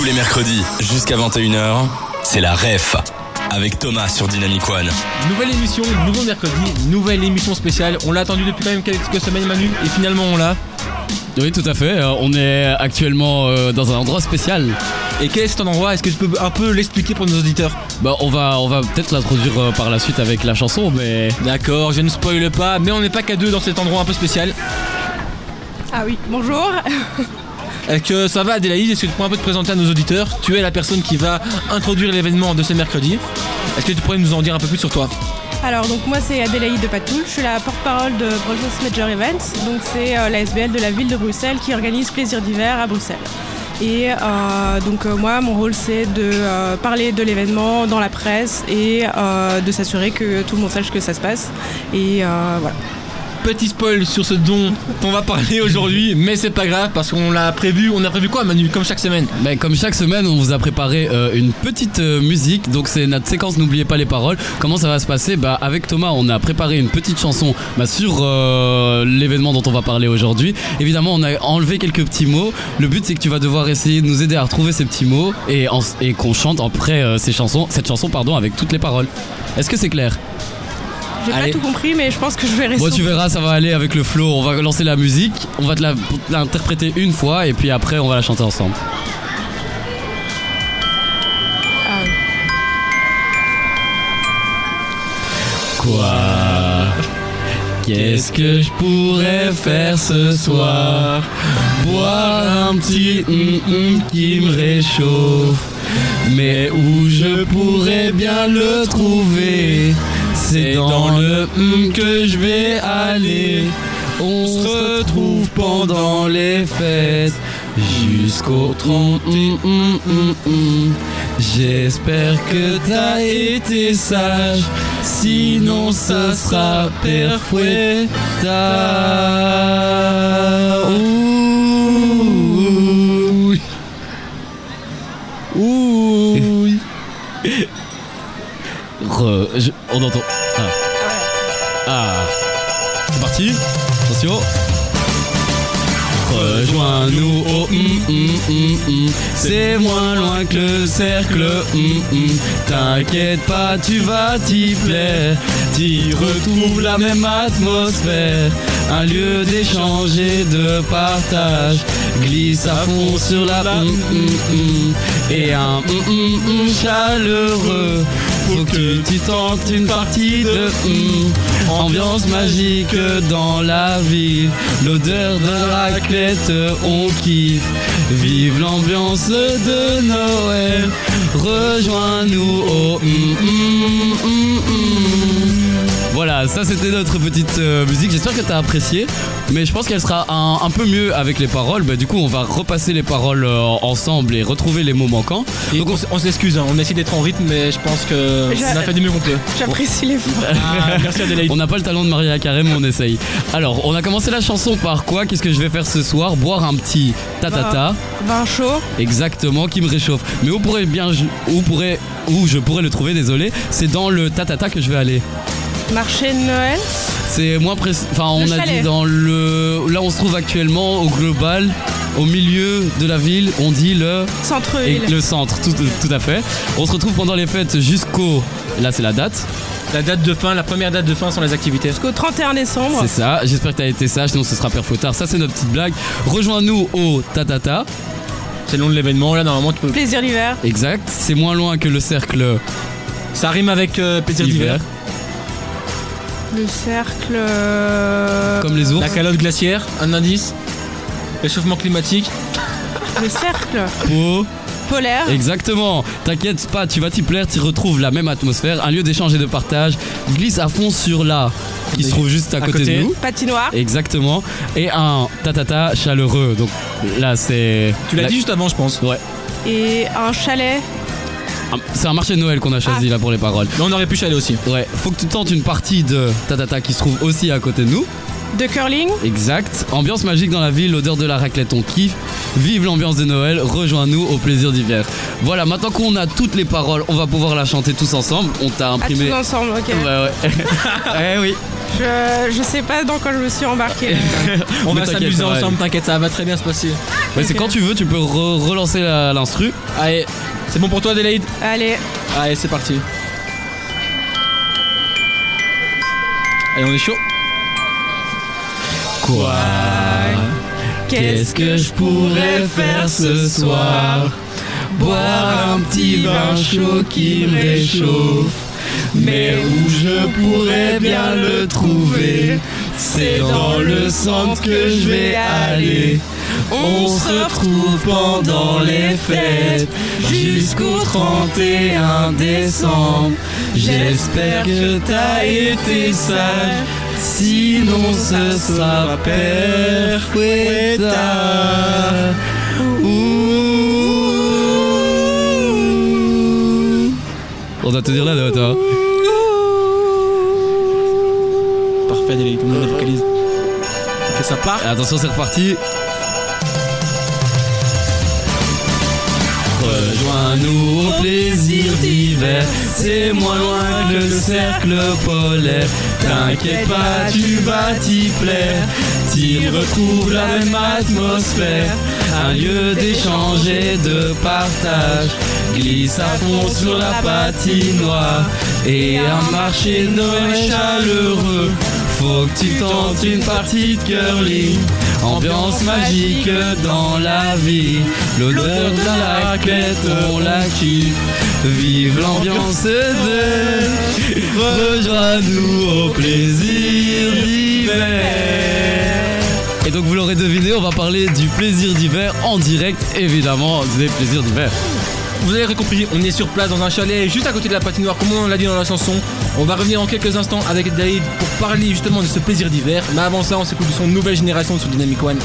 Tous les mercredis, jusqu'à 21h, c'est la REF. Avec Thomas sur Dynamic One. Nouvelle émission, nouveau mercredi, nouvelle émission spéciale. On l'a attendu depuis quand même quelques semaines, Manu, et finalement on l'a. Oui, tout à fait. Euh, on est actuellement euh, dans un endroit spécial. Et quel est cet endroit? Est-ce que tu peux un peu l'expliquer pour nos auditeurs? Bah, on va, on va peut-être l'introduire euh, par la suite avec la chanson, mais D'accord, je ne spoile pas, mais on n'est pas qu'à deux dans cet endroit un peu spécial. Ah oui, bonjour. Est-ce que ça va Adélaïde Est-ce que tu pourrais un peu te présenter à nos auditeurs? Tu es la personne qui va introduire l'événement de ce mercredi. Est-ce que tu pourrais nous en dire un peu plus sur toi? Alors donc moi c'est Adélaïde de Patoul, je suis la porte-parole de Brussels Major Events. Donc c'est euh, la SBL de la ville de Bruxelles qui organise Plaisir d'hiver à Bruxelles. Et euh, donc euh, moi mon rôle c'est de euh, parler de l'événement dans la presse et euh, de s'assurer que tout le monde sache que ça se passe. Et euh, voilà. Petit spoil sur ce dont on va parler aujourd'hui, mais c'est pas grave parce qu'on l'a prévu. On a prévu quoi Manu Comme chaque semaine? Bah, comme chaque semaine, on vous a préparé euh, une petite euh, musique. Donc c'est notre séquence N'oubliez pas les paroles. Comment ça va se passer? Bah avec Thomas, on a préparé une petite chanson bah, sur euh, l'événement dont on va parler aujourd'hui. Évidemment, on a enlevé quelques petits mots. Le but c'est que tu vas devoir essayer de nous aider à retrouver ces petits mots et, et qu'on chante après ces chansons, cette chanson pardon avec toutes les paroles. Est-ce que c'est clair? J'ai pas tout compris mais je pense que je vais rester. Bon, tu verras, ça va aller avec le flow. On va lancer la musique, on va te l'interpréter une fois et puis après on va la chanter ensemble. Ah oui. Quoi? Qu'est-ce que je pourrais faire ce soir? Boire un petit qui me réchauffe. Mais où je pourrais bien le trouver? C'est dans le hum que je vais aller. On se retrouve pendant les fêtes jusqu'au 30 hum, hum, hum. J'espère que t'as été sage, sinon ça sera perfoueta. Ouh. On entend. Ah. Ah. C'est parti. Attention. Rejoins-nous au hum, hum, hum. C'est moins loin que le cercle hum, hum. T'inquiète pas, tu vas t'y plaire T'y retrouves la même atmosphère Un lieu d'échange et de partage Glisse à fond sur la hum. Et un chaleureux que tu tentes une partie de hum. Ambiance magique dans la ville L'odeur de raclette on kiffe Vive l'ambiance de Noël Rejoins-nous au hum, hum. Voilà, ça c'était notre petite euh, musique. J'espère que t'as apprécié. Mais je pense qu'elle sera un, un peu mieux avec les paroles. Bah, du coup, on va repasser les paroles euh, ensemble et retrouver les mots manquants. Et Donc on, s- on s'excuse, hein, on essaie d'être en rythme, mais je pense que J'a- on a fait du mieux qu'on peut. J'apprécie l'effort. Ah, merci Adélaïde. On n'a pas le talent de Maria Carré, mais on essaye. Alors, on a commencé la chanson par quoi? Qu'est-ce que je vais faire ce soir? Boire un petit tatata, Vin chaud. exactement, qui me réchauffe. Mais où pourrait bien, je- où pourrait, où je pourrais le trouver? Désolé, c'est dans le tatata que je vais aller. Marché de Noël. C'est moins précis. Enfin, on Le a chalet. dit dans le. Là, on se trouve actuellement au global, au milieu de la ville. On dit le. Et Centre-ville. le centre, tout, tout à fait. On se retrouve pendant les fêtes jusqu'au. Là, c'est la date. La date de fin, la première date de fin sont les activités. Jusqu'au 31 décembre. C'est ça. J'espère que t'as été sage, sinon ce sera père tard. Ça, c'est notre petite blague. Rejoins-nous au tatata. C'est le nom de l'événement, là normalement tu peux. Plaisir d'hiver. Exact. C'est moins loin que le cercle Ça rime avec euh, plaisir hiver. d'hiver. Le cercle. euh, Comme les ours. La calotte glaciaire, un indice. Réchauffement climatique. Le cercle Peau. polaire. Exactement. T'inquiète pas, tu vas t'y plaire. Tu retrouves la même atmosphère. Un lieu d'échange et de partage. Glisse à fond sur la qui se trouve juste à, À côté, côté. de nous. Patinoire. Exactement. Et un tatata chaleureux. Donc là, c'est. Tu l'as la- dit juste avant, je pense. Ouais. Et un chalet. C'est un marché de Noël qu'on a choisi Ah. là pour les paroles. Mais on aurait pu chaler aussi. Ouais, faut que tu tentes une partie de Tatata qui se trouve aussi à côté de nous. De curling. Exact. Ambiance magique dans la ville, l'odeur de la raclette, on kiffe. Vive l'ambiance de Noël, rejoins-nous au plaisir d'hiver. Voilà, maintenant qu'on a toutes les paroles, on va pouvoir la chanter tous ensemble. On t'a À imprimé. tous ensemble, ok. Ouais, ouais. eh oui. Je, je sais pas dans quoi je me suis embarquée. On Mais va t'inquiète, s'amuser ça va ensemble, aller. t'inquiète, ça va très bien se passer. Ouais, c'est quand tu veux, tu peux re- relancer la- l'instru. Allez, c'est bon pour toi Adélaïde Allez, Allez, c'est parti. Allez, on est chaud. Quoi Qu'est-ce que je pourrais faire ce soir? Boire un petit vin chaud qui me réchauffe. Mais où je pourrais bien le trouver, c'est dans le centre que je vais aller. On se retrouve pendant les fêtes jusqu'au 31 décembre. J'espère que t'as été sage, sinon ce sera père On doit te dire la note, hein. Parfait Adélaïde, on la vocalise. Ok, ça part. Attention, c'est reparti. Rejoins-nous au plaisir d'hiver, c'est moins loin que le cercle polaire. T'inquiète pas, tu vas t'y plaire, t'y retrouves la même atmosphère. Un lieu d'échange et de partage, à fond sur la patinoire. Et un marché de Noël chaleureux, faut que tu tentes une partie de curling. Ambiance magique dans la vie, l'odeur de la raclette, on la kiffe. Vive l'ambiance de Rejoins-nous au plaisir d'hiver. Et donc vous l'aurez deviné, on va parler du plaisir d'hiver en direct, évidemment, des plaisirs d'hiver. Vous avez compris, on est sur place dans un chalet juste à côté de la patinoire, comme on l'a dit dans la chanson. On va revenir en quelques instants avec Adélaïde pour parler justement de ce plaisir d'hiver. Mais avant ça, on s'écoute du son Nouvelle Génération sur Dynamic One.